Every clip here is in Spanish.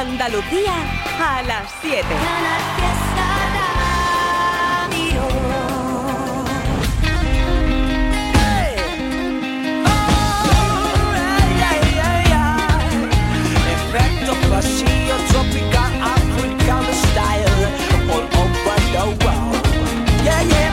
Andalucía a las 7. Efecto vacío tropical africano style all over the world. Yeah, yeah.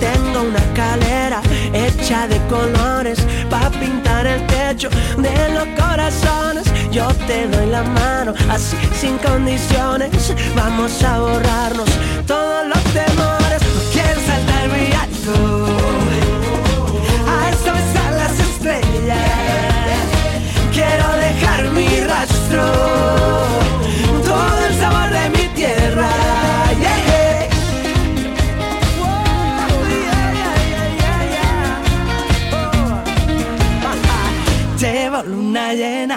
Tengo una escalera hecha de colores para pintar el techo de los corazones. Yo te doy la mano así sin condiciones. Vamos a borrarnos todos los temores. Quiero saltar muy alto. A están las estrellas. Quiero dejar mi rastro, todo el sabor de mi tierra. Luna llena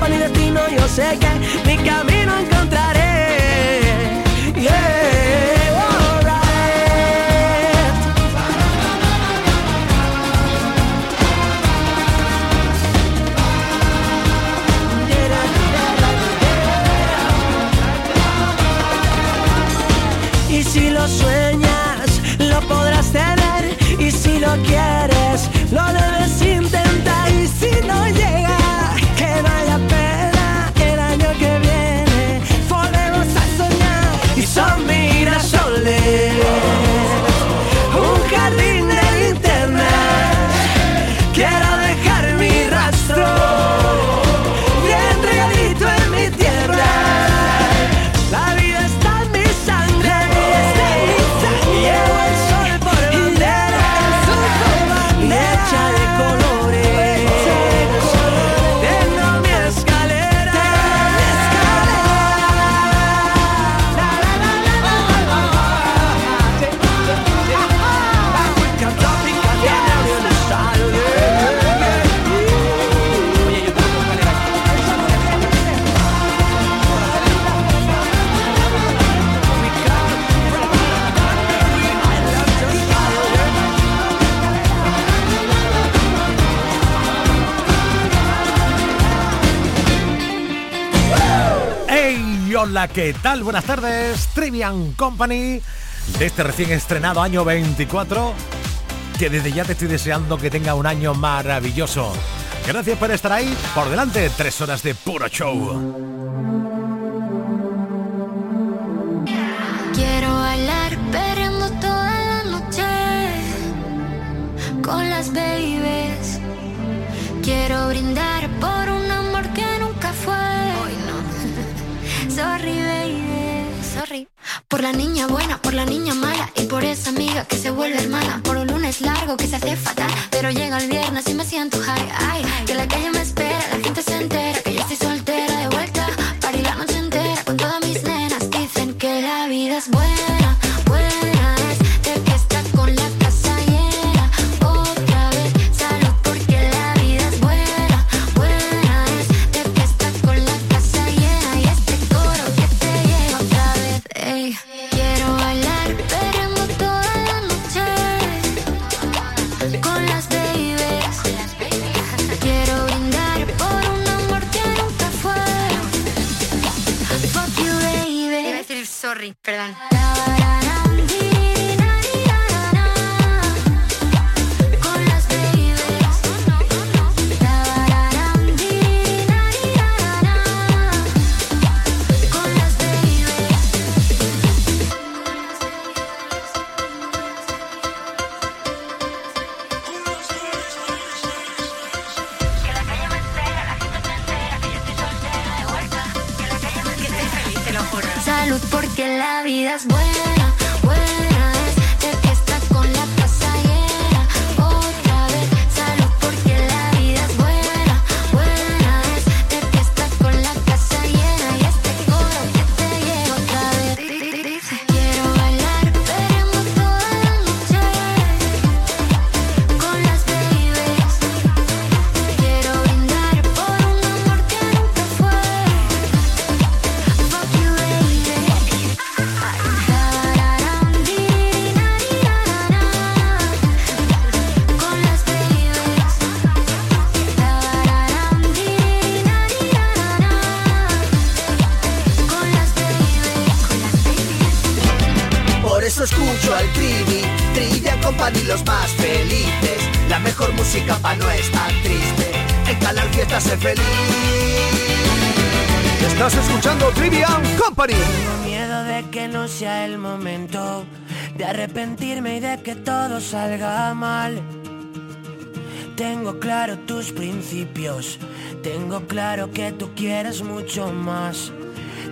Mapa ni destino, yo sé que mi camino encontraré. Yeah, si lo sueñas, lo podrás tener. Y si lo quieres, lo debes ¿qué tal? Buenas tardes, Trivian Company, de este recién estrenado año 24, que desde ya te estoy deseando que tenga un año maravilloso. Gracias por estar ahí, por delante, tres horas de puro show. Quiero bailar perreando toda la noche con las babies. Quiero brindar por un Por la niña buena, por la niña mala y por esa amiga que se vuelve hermana. Por un lunes largo que se hace fatal, pero llega el viernes y me siento high. Ay, que triunfan y los más felices. La mejor música pa' no estar triste. En Canal Fiesta se feliz. Estás escuchando Trivian Company. Tengo miedo de que no sea el momento de arrepentirme y de que todo salga mal. Tengo claro tus principios, tengo claro que tú quieres mucho más.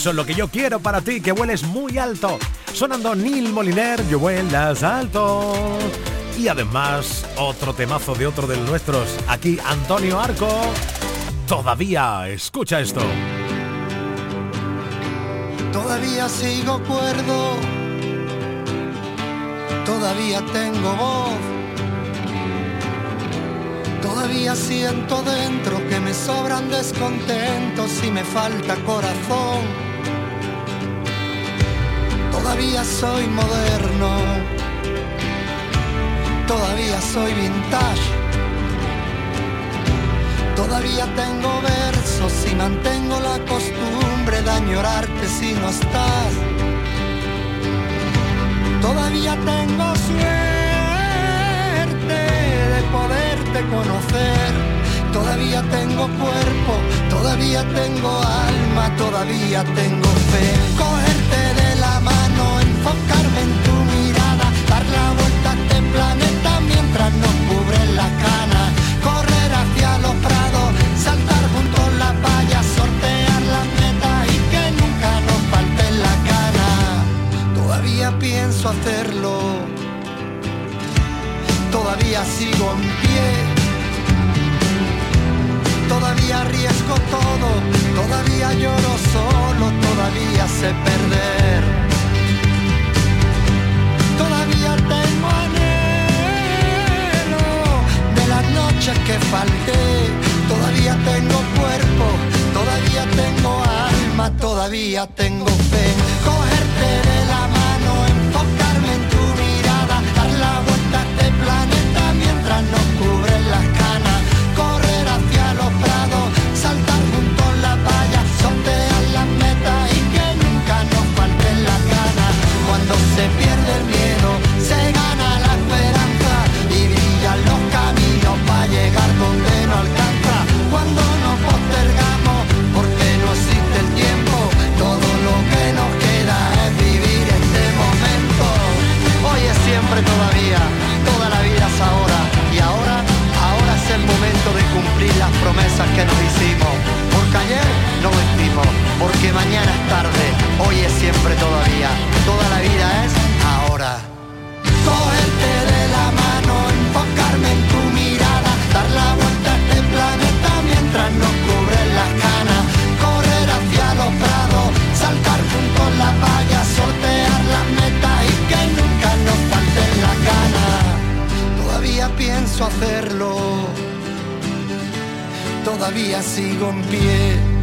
Eso es lo que yo quiero para ti, que vueles muy alto. Sonando Neil Moliner, yo vuelas alto. Y además, otro temazo de otro de nuestros. Aquí, Antonio Arco. Todavía, escucha esto. Todavía sigo cuerdo, todavía tengo voz, todavía siento dentro que me sobran descontentos y me falta corazón. Todavía soy moderno, todavía soy vintage. Todavía tengo versos y mantengo la costumbre de añorarte si no estás. Todavía tengo suerte de poderte conocer. Todavía tengo cuerpo, todavía tengo alma, todavía tengo fe. Enfocarme en tu mirada, dar la vuelta a este planeta mientras nos cubren la cana. Correr hacia los prados, saltar junto a la valla, sortear las metas y que nunca nos falte la gana. Todavía pienso hacerlo, todavía sigo en pie. Todavía arriesgo todo, todavía lloro solo, todavía sé perder. que falté, todavía tengo cuerpo, todavía tengo alma, todavía tengo fe. Cogerte de la mano, enfocarme en tu mirada, dar la vuelta a este planeta mientras nos cubren las canas, correr hacia los prados, saltar junto a la valla, sortear las metas y que nunca nos falten las ganas. Cuando se pierde el cumplir las promesas que nos hicimos. Porque ayer no vestimos, porque mañana es tarde, hoy es siempre todavía. Toda la vida es ahora. Cogerte de la mano, enfocarme en tu mirada, dar la vuelta a este planeta mientras nos cubren las canas. Correr hacia los prados, saltar juntos las vallas, sortear las metas y que nunca nos falten las ganas. Todavía pienso hacerlo todavía sigo en pie.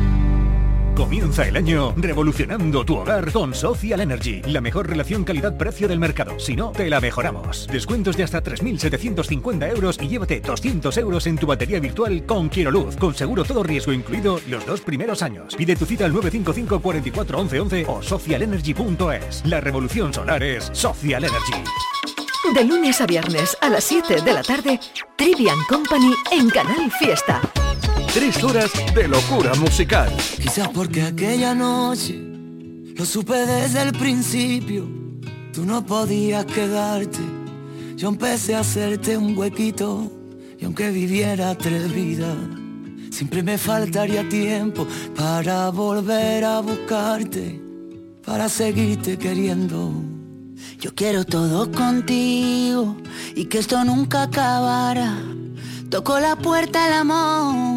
Comienza el año revolucionando tu hogar con Social Energy, la mejor relación calidad-precio del mercado. Si no, te la mejoramos. Descuentos de hasta 3.750 euros y llévate 200 euros en tu batería virtual con Quiero Luz, con seguro todo riesgo incluido los dos primeros años. Pide tu cita al 955 44 11 11 o socialenergy.es. La revolución solar es Social Energy. De lunes a viernes a las 7 de la tarde, Trivian Company en Canal Fiesta. Tres de locura musical. Quizás porque aquella noche lo supe desde el principio. Tú no podías quedarte. Yo empecé a hacerte un huequito. Y aunque viviera tres vidas, siempre me faltaría tiempo para volver a buscarte. Para seguirte queriendo. Yo quiero todo contigo y que esto nunca acabara. Tocó la puerta el amor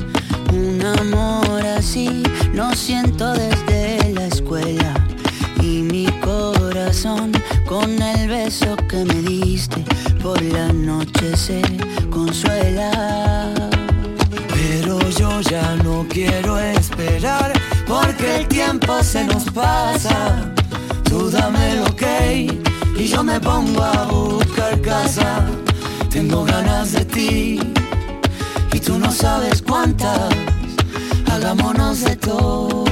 Un amor así lo siento desde la escuela. Y mi corazón con el beso que me diste por la noche se consuela. Pero yo ya no quiero esperar porque el tiempo se nos pasa. Tú dame lo que y yo me pongo a buscar casa. Tengo ganas de ti y tú no sabes cuántas. Hagámonos de todo,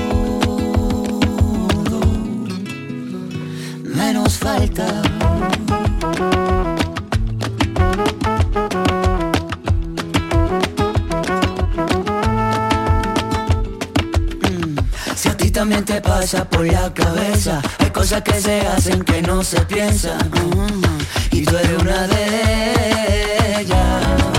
menos falta. Si a ti también te pasa por la cabeza, hay cosas que se hacen que no se piensan. Y tú eres una de ellas.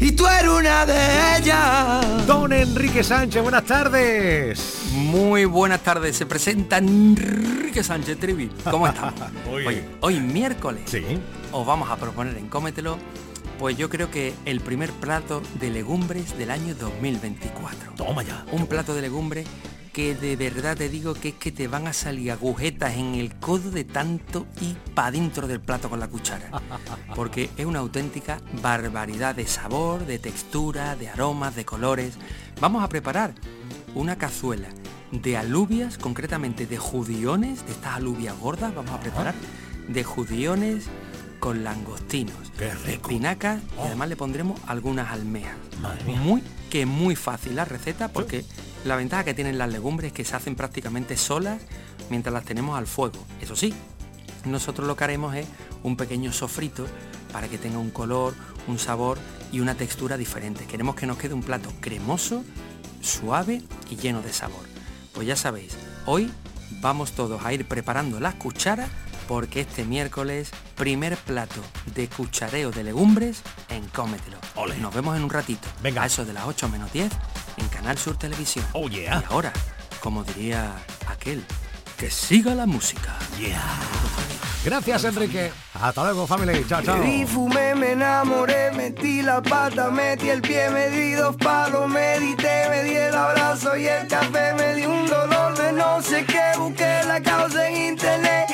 Y tú eres una de ellas. Don Enrique Sánchez, buenas tardes. Muy buenas tardes, se presenta Enrique Sánchez Trivi. ¿Cómo Oye, bien. hoy miércoles Sí. os vamos a proponer en Cómetelo, pues yo creo que el primer plato de legumbres del año 2024. Toma ya. Un plato de legumbres que de verdad te digo que es que te van a salir agujetas en el codo de tanto y para dentro del plato con la cuchara. Porque es una auténtica barbaridad de sabor, de textura, de aromas, de colores. Vamos a preparar una cazuela de alubias, concretamente de judiones, de estas alubias gordas, vamos a preparar de judiones con langostinos, espinacas y Oh. además le pondremos algunas almejas. Muy que muy fácil la receta porque la ventaja que tienen las legumbres es que se hacen prácticamente solas mientras las tenemos al fuego. Eso sí, nosotros lo que haremos es un pequeño sofrito para que tenga un color, un sabor y una textura diferente. Queremos que nos quede un plato cremoso, suave y lleno de sabor. Pues ya sabéis, hoy vamos todos a ir preparando las cucharas porque este miércoles primer plato de cuchareo de legumbres en Cómetelo. Nos vemos en un ratito. Venga. A eso de las 8 menos 10 en Canal Sur Televisión. Oh yeah. Y ahora, como diría aquel, que siga la música. Gracias, Enrique. Hasta luego, family. Chao, chao. Bebí, fumé, me enamoré, metí la pata, metí el pie, me di dos palos, medité, me di el abrazo y el café, me di un dolor de no sé qué, busqué la causa en internet.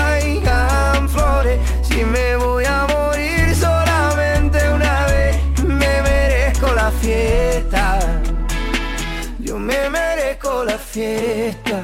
Si me voy a morir solamente una vez, me merezco la fiesta. Yo me merezco la fiesta.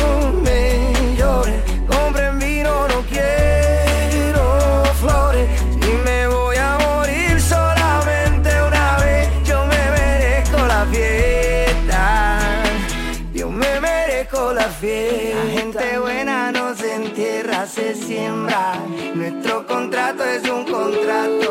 Nuestro contrato es un contrato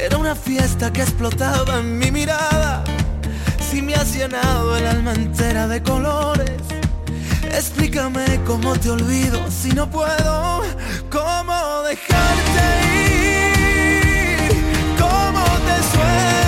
era una fiesta que explotaba en mi mirada. Si me has llenado el alma entera de colores, explícame cómo te olvido si no puedo, cómo dejarte ir, cómo te suelto,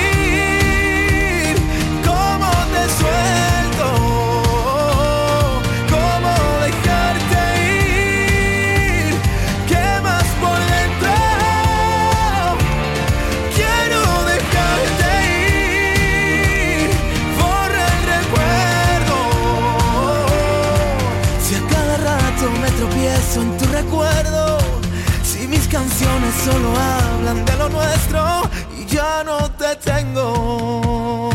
Canciones solo hablan de lo nuestro y ya no te tengo.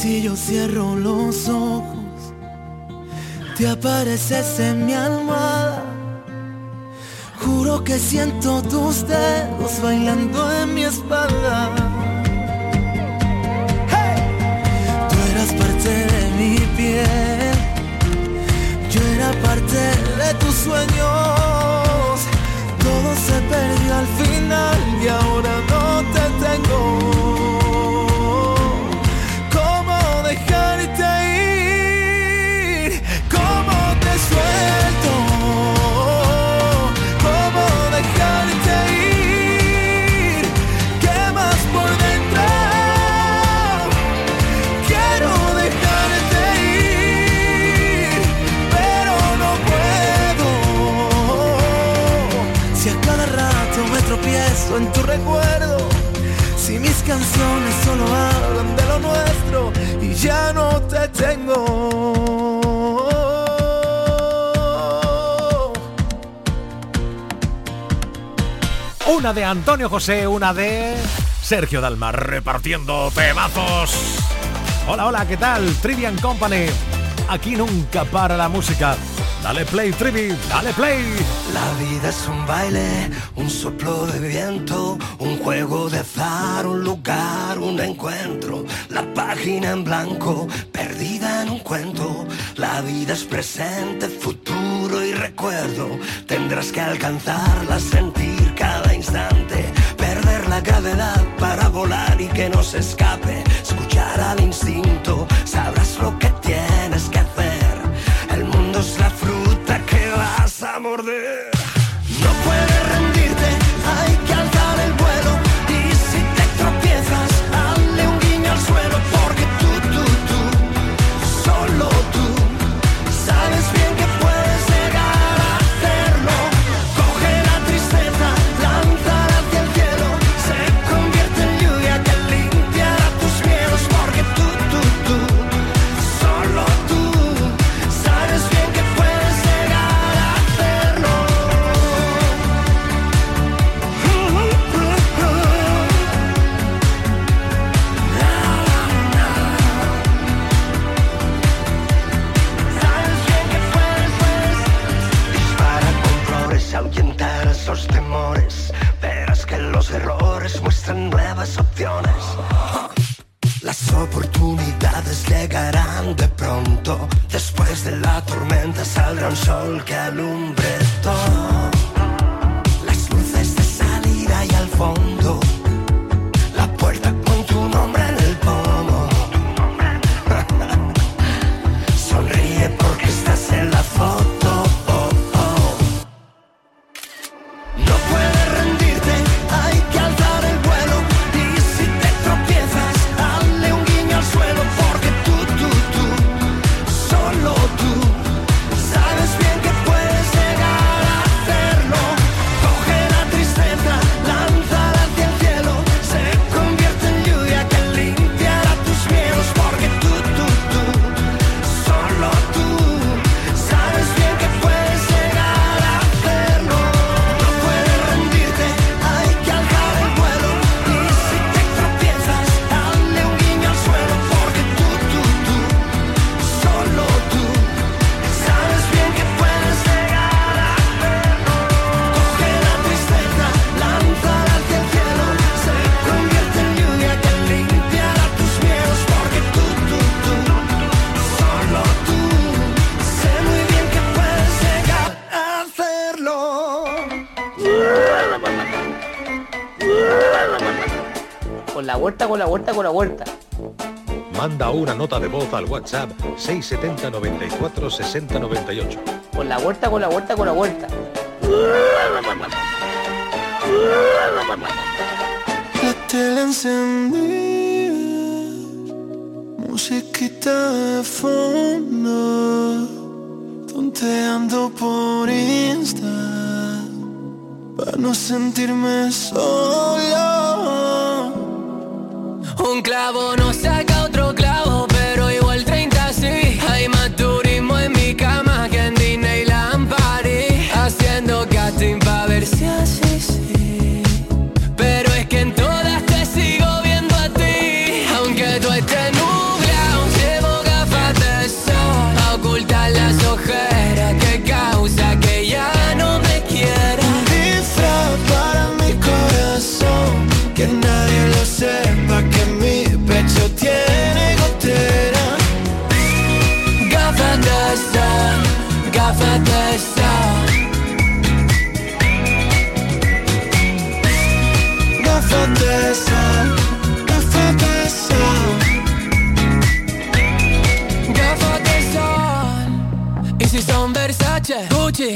Si yo cierro los ojos, te apareces en mi almohada. Juro que siento tus dedos bailando en mi espalda. Tú eras parte de mi piel, yo era parte de tus sueños. Recuerdo, si mis canciones solo hablan de lo nuestro y ya no te tengo. Una de Antonio José, una de Sergio Dalma, repartiendo temazos. Hola, hola, ¿qué tal? Trivian Company. Aquí nunca para la música. Dale play, Trivi, dale play. La vida es un baile, un soplo de viento, un juego de azar, un lugar, un encuentro. La página en blanco, perdida en un cuento. La vida es presente, futuro y recuerdo. Tendrás que alcanzarla, sentir cada instante. Perder la gravedad para volar y que no se escape. Escuchar al instinto, una nota de voz al WhatsApp 670 94 60 98. Con la vuelta, con la vuelta, con la vuelta. La tele encendida, musiquita de fondo, tonteando por Insta, para no sentirme solo. Un clavo no saca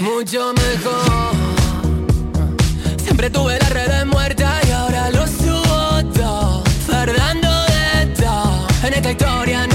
mucho mejor. Siempre tuve las redes muertas y ahora lo subo todo. Fardando de todo. En esta historia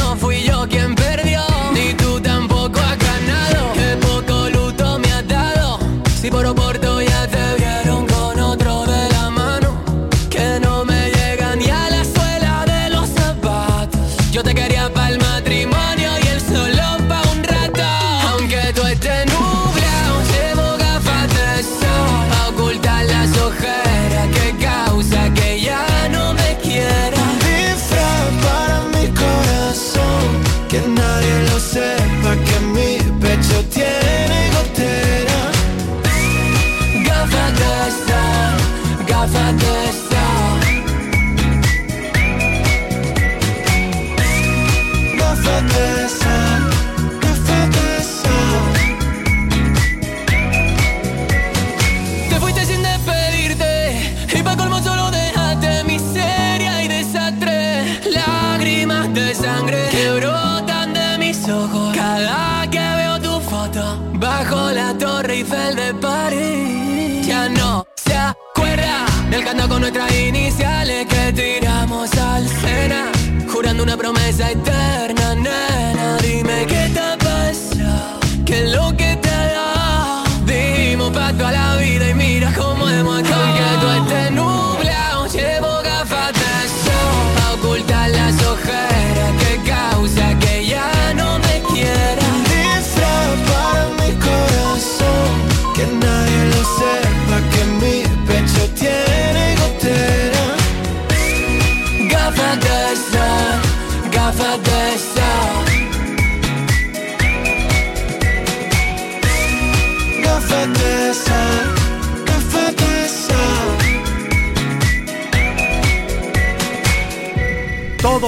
que tiramos al cena, jurando una promesa eterna,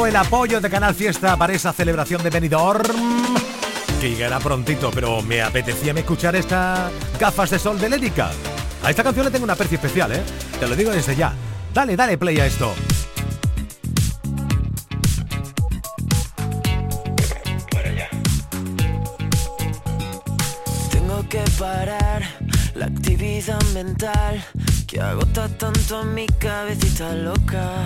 el apoyo de Canal Fiesta para esa celebración de Benidorm. Que llegará prontito, pero me apetecía me escuchar estas gafas de sol de Lérica. A esta canción le tengo una aprecio especial, ¿eh? Te lo digo desde ya. Dale, dale play a esto. Tengo que parar la actividad mental que agota tanto a mi cabecita loca.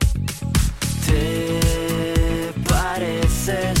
te pareces.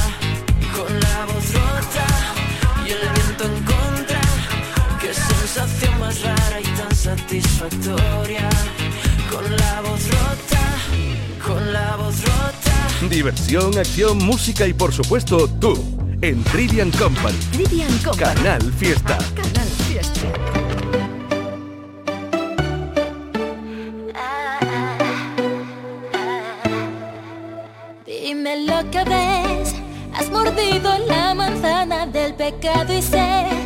satisfactoria, con la voz rota, con la voz rota. Diversión, acción, música y por supuesto tú, en Trivian Company. Canal Fiesta. Canal Fiesta. Dime lo que ves, has mordido la manzana del pecado y sé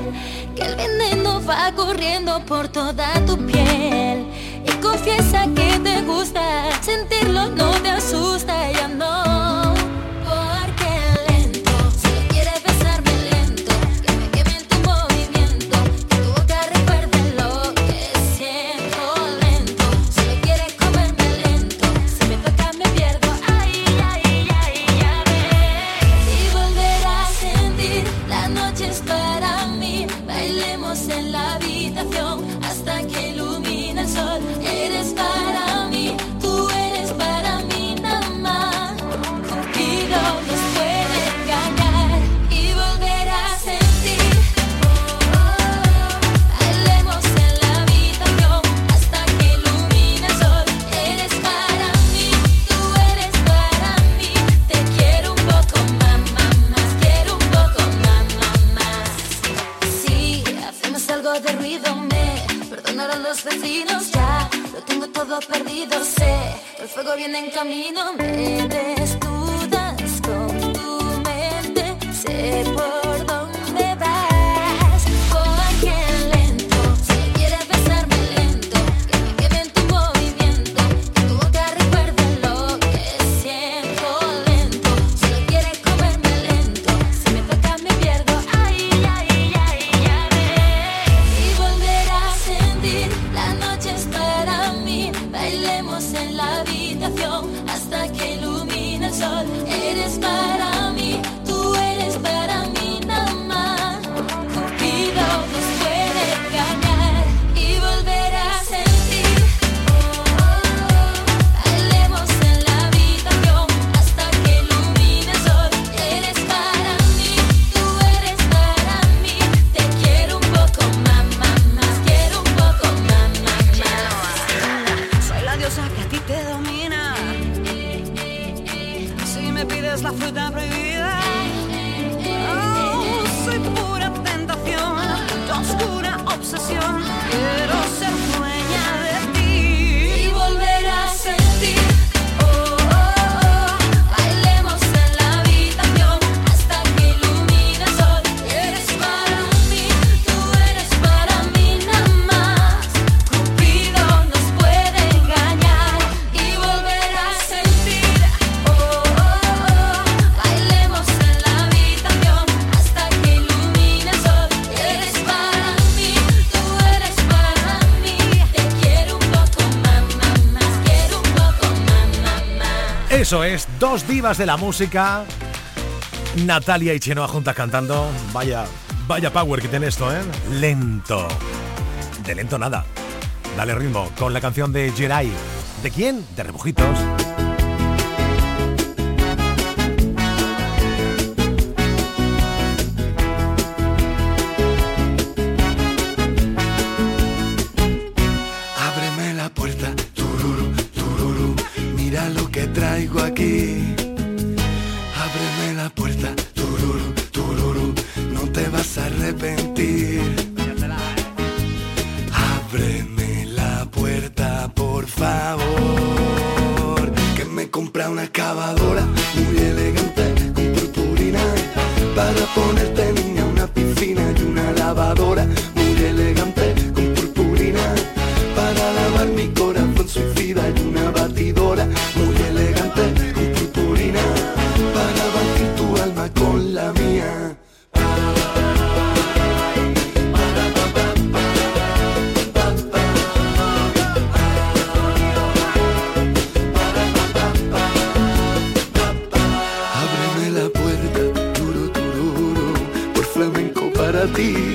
que el veneno va corriendo por toda tu piel. Y confiesa que te gusta sentirlo no te asusta. dos divas de la música, Natalia y Chenoa juntas cantando. Vaya, vaya power que tiene esto, ¿eh? Lento. De lento nada. Dale ritmo con la canción de Jerai. ¿De quién? De Rebujitos. be.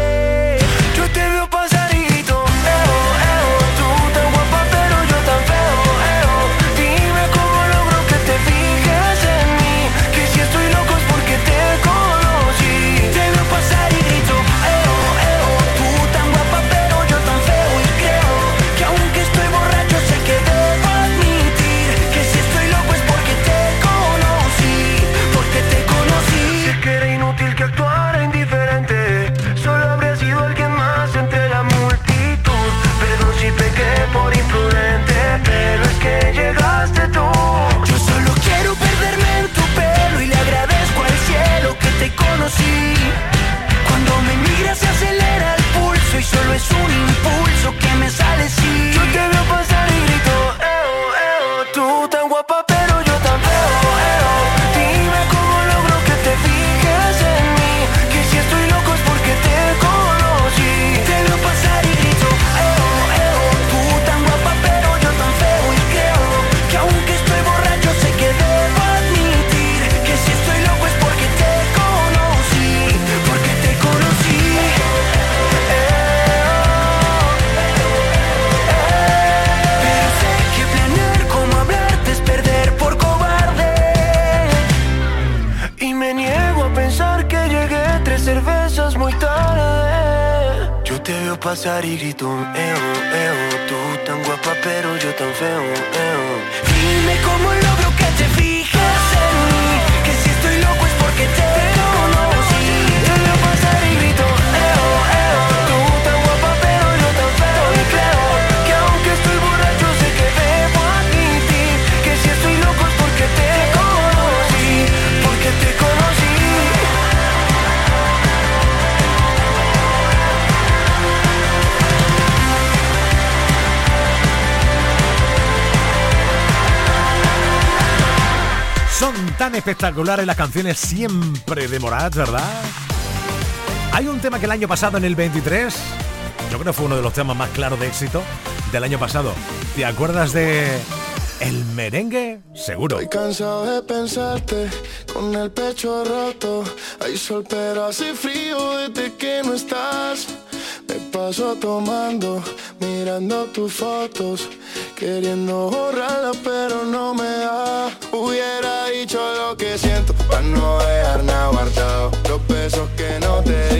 pasar y grito, eo, eo. Tú tan guapa, pero yo tan feo, eo. Dime cómo lo tan espectaculares las canciones siempre de Morat, ¿verdad? Hay un tema que el año pasado, en el 23, yo creo que fue uno de los temas más claros de éxito del año pasado. ¿Te acuerdas de el merengue? Seguro. Estoy cansado de pensarte con el pecho roto. Hay sol pero hace frío desde que no estás. Me paso tomando, mirando tus fotos, queriendo borrarla pero no me da. Hubiera lo que siento, para no dejar nada guardado. Los besos que no te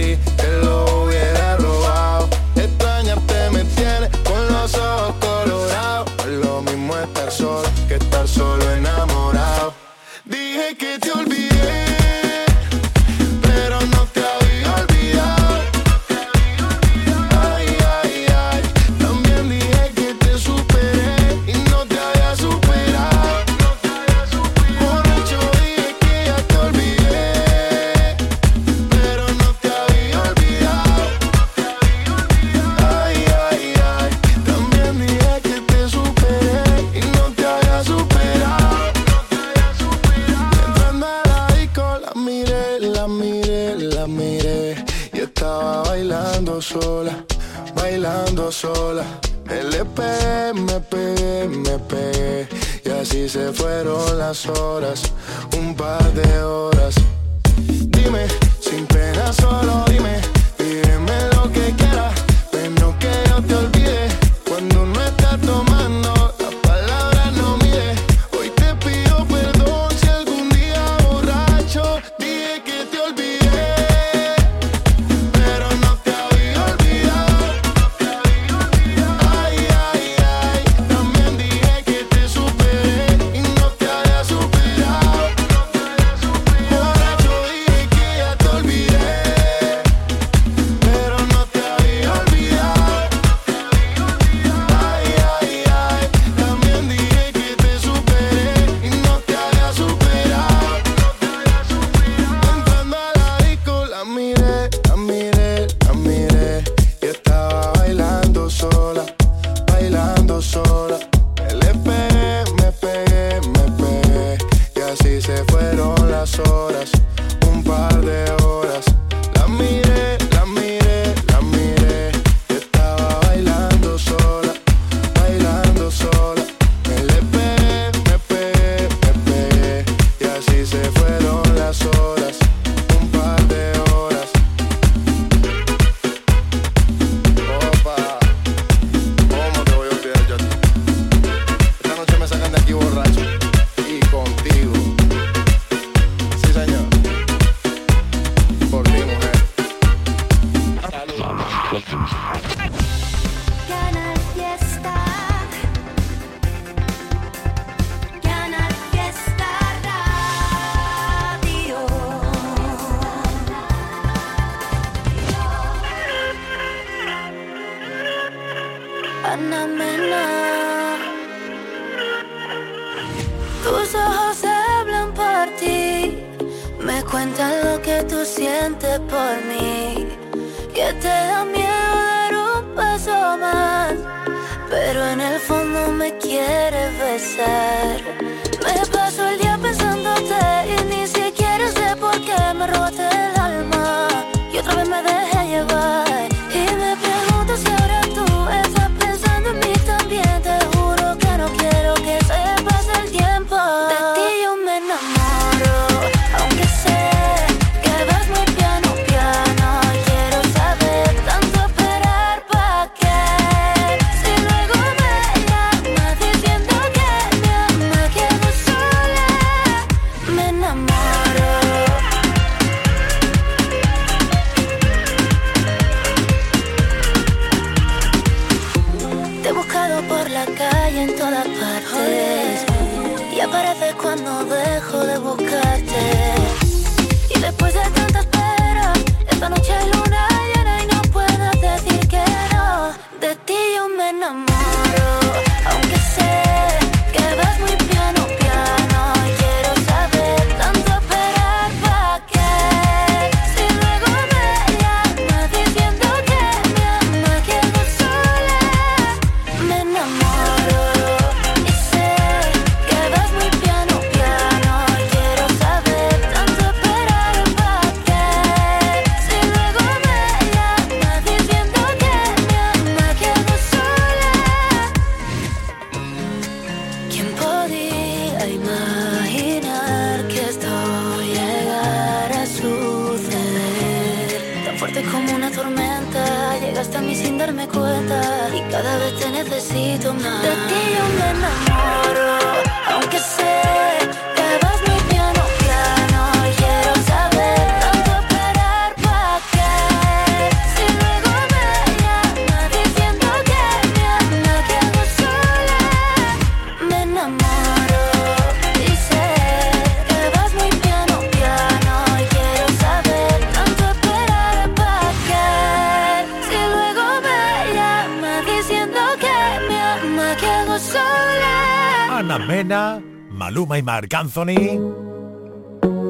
Marc.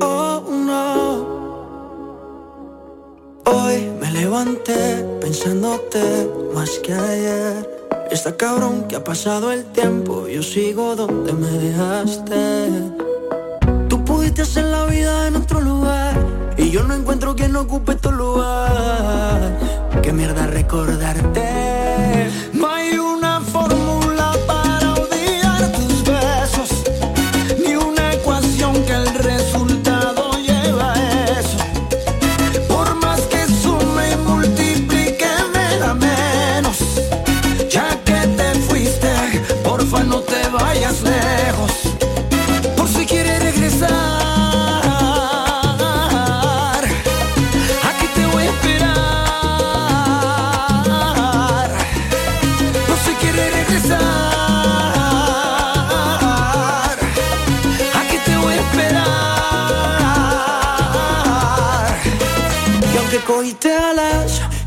Oh, no. Hoy me levanté pensándote más que ayer. Está cabrón que ha pasado el tiempo,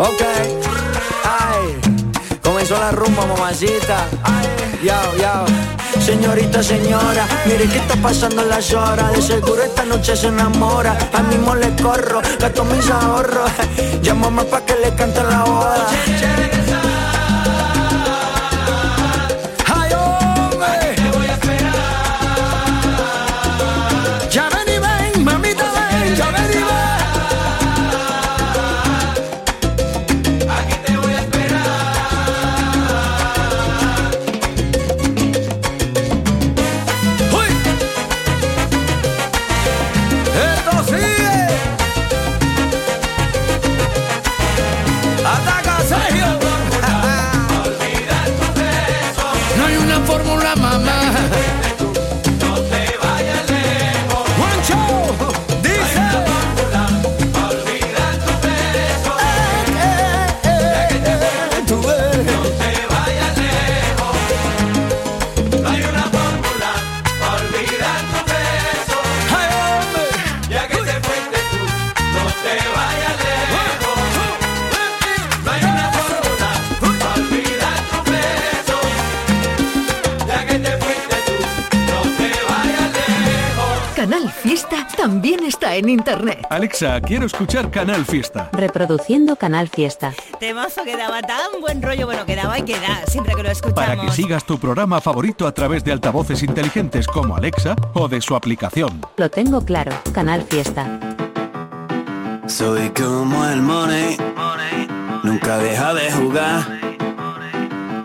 Ok. Ay, comenzó la rumba, mamacita. Ya, ya. Señorita, señora, mire que está pasando las horas. De seguro esta noche se enamora. A mismo le corro, gasto mis ahorros. Llámame pa' que le cante la boda. En internet. Alexa, quiero escuchar Canal Fiesta. Reproduciendo Canal Fiesta. Temazo que daba tan buen rollo, bueno, que daba y que da, siempre que lo escuchamos. Para que sigas tu programa favorito a través de altavoces inteligentes como Alexa o de su aplicación. Lo tengo claro. Canal Fiesta. Soy como el money, nunca deja de jugar.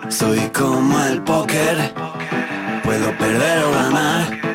Soy como el póker, puedo perder o ganar.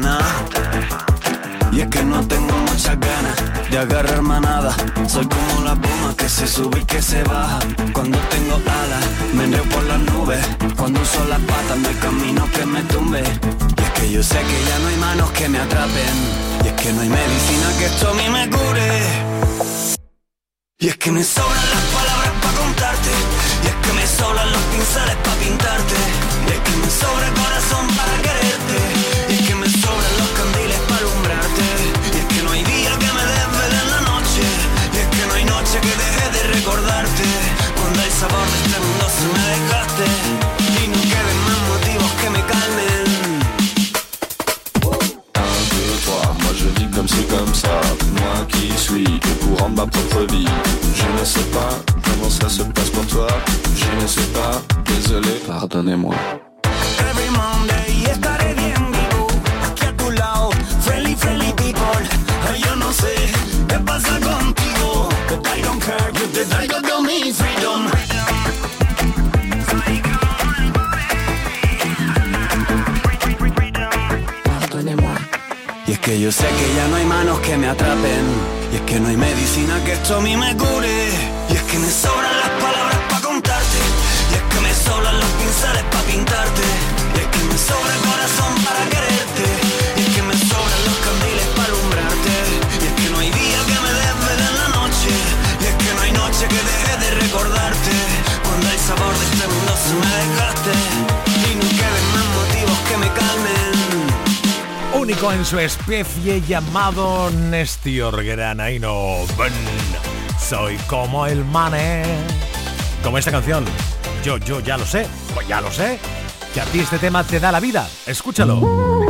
Me. Y es que no tengo muchas ganas de agarrar manada. Soy como la pluma que se sube y que se baja. Cuando tengo alas, me enreo por las nubes. Cuando uso las patas, hay camino que me tumbe. Y es que yo sé que ya no hay manos que me atrapen. Y es que no hay medicina que esto a mí me cure. Y es que me sobran las palabras para contarte Y es que me sobran los pinceles para pintarte Y es que me sobra el corazón para quererte comme ci, comme ça. Moi qui suis au courant de ma propre vie. Je ne sais pas comment ça se passe pour toi. Je ne sais pas, désolé, pardonnez-moi. Every Monday estaré people Yo I don't care, you te traigo de mi freedom que yo sé que ya no hay manos que me atrapen. Y es que no hay medicina que esto a mí me cure. Y es que me sobran las palabras para contarte. Y es que me sobran los pinceles para pintarte. Y es que me sobra el corazón para quererte. Y es que me sobran los candiles para alumbrarte. Y es que no hay día que me desvele en la noche. Y es que no hay noche que deje de recordarte. Cuando el sabor de este mundo se me desgaste En su especie llamado Nestior Granaino. Ben, soy como el mane. Como esta canción. Yo, yo ya lo sé. Pues ya lo sé. Que a ti este tema te da la vida. Escúchalo.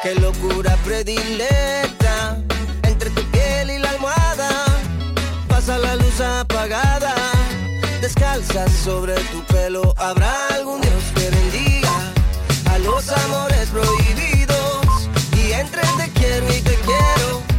Qué locura predilecta. Entre tu piel y la almohada pasa la luz apagada. Descalza sobre tu pelo.